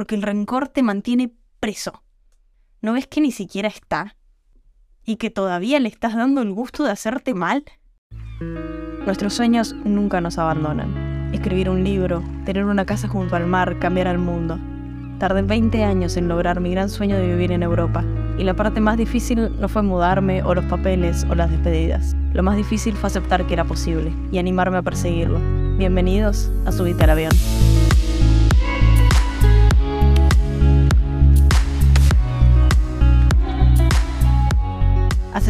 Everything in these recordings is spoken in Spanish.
porque el rencor te mantiene preso. ¿No ves que ni siquiera está? ¿Y que todavía le estás dando el gusto de hacerte mal? Nuestros sueños nunca nos abandonan. Escribir un libro, tener una casa junto al mar, cambiar al mundo. Tardé 20 años en lograr mi gran sueño de vivir en Europa, y la parte más difícil no fue mudarme o los papeles o las despedidas. Lo más difícil fue aceptar que era posible y animarme a perseguirlo. Bienvenidos a Subite al Avión.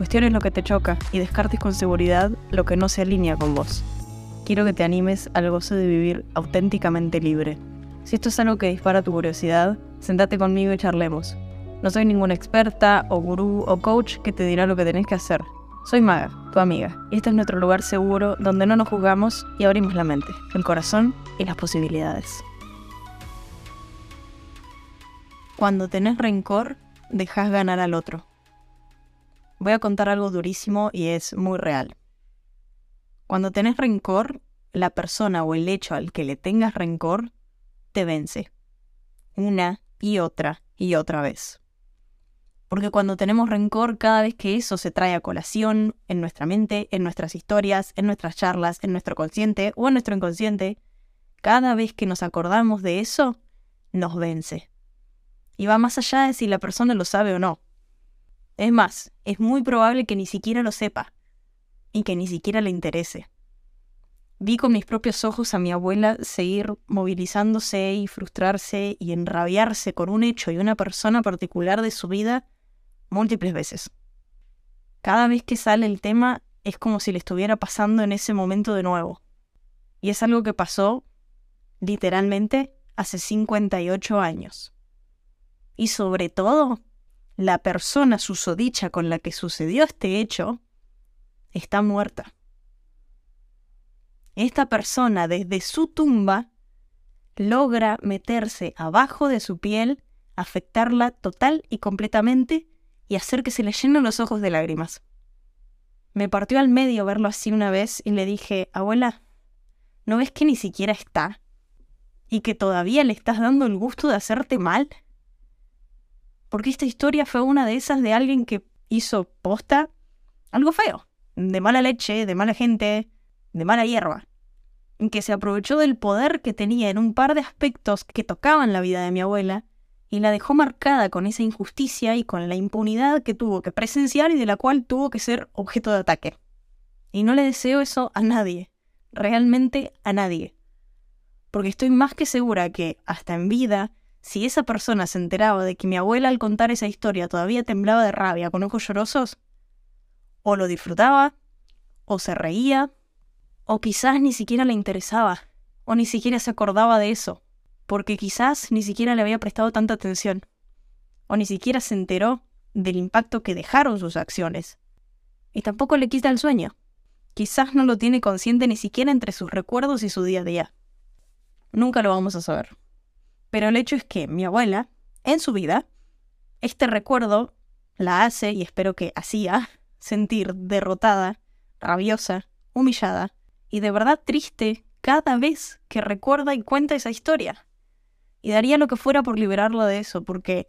cuestiones lo que te choca y descartes con seguridad lo que no se alinea con vos. Quiero que te animes al gozo de vivir auténticamente libre. Si esto es algo que dispara tu curiosidad, sentate conmigo y charlemos. No soy ninguna experta o gurú o coach que te dirá lo que tenés que hacer. Soy Maga, tu amiga, y este es nuestro lugar seguro donde no nos juzgamos y abrimos la mente, el corazón y las posibilidades. Cuando tenés rencor, dejas ganar al otro. Voy a contar algo durísimo y es muy real. Cuando tenés rencor, la persona o el hecho al que le tengas rencor te vence. Una y otra y otra vez. Porque cuando tenemos rencor, cada vez que eso se trae a colación en nuestra mente, en nuestras historias, en nuestras charlas, en nuestro consciente o en nuestro inconsciente, cada vez que nos acordamos de eso, nos vence y va más allá de si la persona lo sabe o no. Es más, es muy probable que ni siquiera lo sepa y que ni siquiera le interese. Vi con mis propios ojos a mi abuela seguir movilizándose y frustrarse y enrabiarse con un hecho y una persona particular de su vida múltiples veces. Cada vez que sale el tema es como si le estuviera pasando en ese momento de nuevo. Y es algo que pasó, literalmente, hace 58 años y sobre todo, la persona susodicha con la que sucedió este hecho está muerta. Esta persona desde su tumba logra meterse abajo de su piel, afectarla total y completamente y hacer que se le llenen los ojos de lágrimas. Me partió al medio verlo así una vez y le dije, abuela, ¿no ves que ni siquiera está? ¿Y que todavía le estás dando el gusto de hacerte mal? Porque esta historia fue una de esas de alguien que hizo posta algo feo, de mala leche, de mala gente, de mala hierba, que se aprovechó del poder que tenía en un par de aspectos que tocaban la vida de mi abuela y la dejó marcada con esa injusticia y con la impunidad que tuvo que presenciar y de la cual tuvo que ser objeto de ataque. Y no le deseo eso a nadie, realmente a nadie. Porque estoy más que segura que, hasta en vida, si esa persona se enteraba de que mi abuela al contar esa historia todavía temblaba de rabia con ojos llorosos, o lo disfrutaba, o se reía, o quizás ni siquiera le interesaba, o ni siquiera se acordaba de eso, porque quizás ni siquiera le había prestado tanta atención, o ni siquiera se enteró del impacto que dejaron sus acciones. Y tampoco le quita el sueño. Quizás no lo tiene consciente ni siquiera entre sus recuerdos y su día a día. Nunca lo vamos a saber. Pero el hecho es que mi abuela, en su vida, este recuerdo la hace, y espero que hacía, sentir derrotada, rabiosa, humillada y de verdad triste cada vez que recuerda y cuenta esa historia. Y daría lo que fuera por liberarla de eso, porque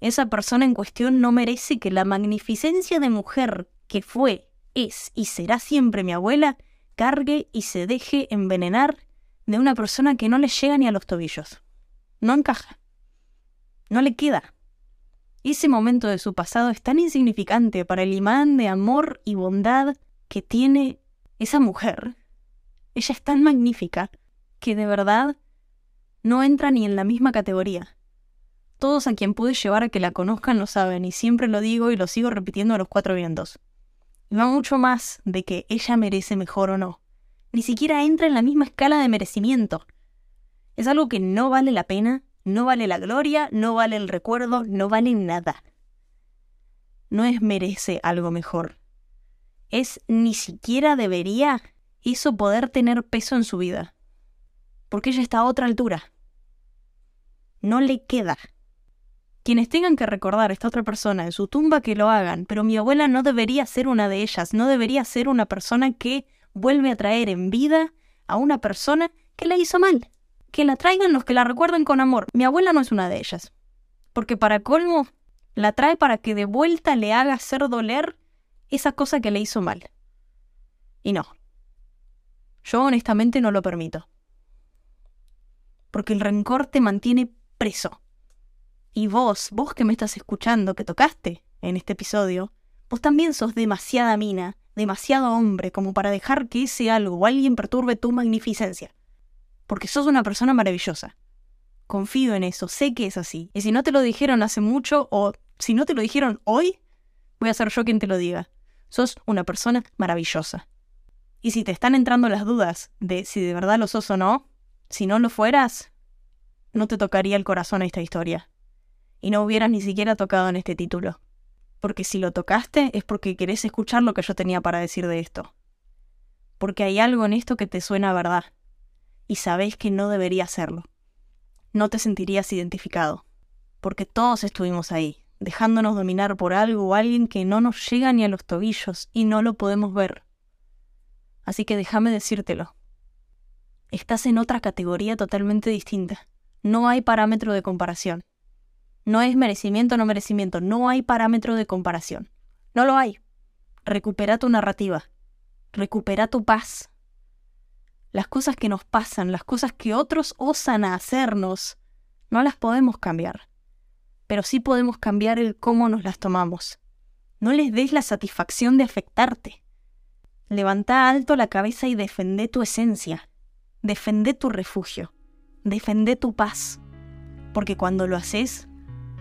esa persona en cuestión no merece que la magnificencia de mujer que fue, es y será siempre mi abuela cargue y se deje envenenar de una persona que no le llega ni a los tobillos no encaja. No le queda. Ese momento de su pasado es tan insignificante para el imán de amor y bondad que tiene esa mujer. Ella es tan magnífica que de verdad no entra ni en la misma categoría. Todos a quien pude llevar a que la conozcan lo saben y siempre lo digo y lo sigo repitiendo a los cuatro vientos. Y va mucho más de que ella merece mejor o no. Ni siquiera entra en la misma escala de merecimiento. Es algo que no vale la pena, no vale la gloria, no vale el recuerdo, no vale nada. no es merece algo mejor. Es ni siquiera debería eso poder tener peso en su vida. Porque ella está a otra altura. No le queda. Quienes tengan que recordar a esta otra persona en su tumba que lo hagan, pero mi abuela no debería ser una de ellas, no debería ser una persona que vuelve a traer en vida a una persona que la hizo mal. Que la traigan los que la recuerden con amor. Mi abuela no es una de ellas. Porque para colmo, la trae para que de vuelta le haga hacer doler esa cosa que le hizo mal. Y no. Yo honestamente no lo permito. Porque el rencor te mantiene preso. Y vos, vos que me estás escuchando, que tocaste en este episodio, vos también sos demasiada mina, demasiado hombre como para dejar que ese algo o alguien perturbe tu magnificencia. Porque sos una persona maravillosa. Confío en eso, sé que es así. Y si no te lo dijeron hace mucho o si no te lo dijeron hoy, voy a ser yo quien te lo diga. Sos una persona maravillosa. Y si te están entrando las dudas de si de verdad lo sos o no, si no lo fueras, no te tocaría el corazón esta historia. Y no hubieras ni siquiera tocado en este título. Porque si lo tocaste es porque querés escuchar lo que yo tenía para decir de esto. Porque hay algo en esto que te suena a verdad. Y sabés que no debería serlo. No te sentirías identificado. Porque todos estuvimos ahí, dejándonos dominar por algo o alguien que no nos llega ni a los tobillos y no lo podemos ver. Así que déjame decírtelo. Estás en otra categoría totalmente distinta. No hay parámetro de comparación. No es merecimiento o no merecimiento, no hay parámetro de comparación. No lo hay. Recupera tu narrativa. Recupera tu paz. Las cosas que nos pasan, las cosas que otros osan hacernos, no las podemos cambiar. Pero sí podemos cambiar el cómo nos las tomamos. No les des la satisfacción de afectarte. Levanta alto la cabeza y defende tu esencia. Defende tu refugio. Defende tu paz. Porque cuando lo haces,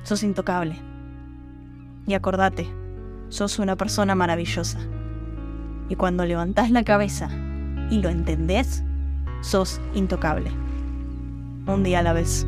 sos intocable. Y acordate, sos una persona maravillosa. Y cuando levantás la cabeza y lo entendés, sos intocable. Un día a la vez.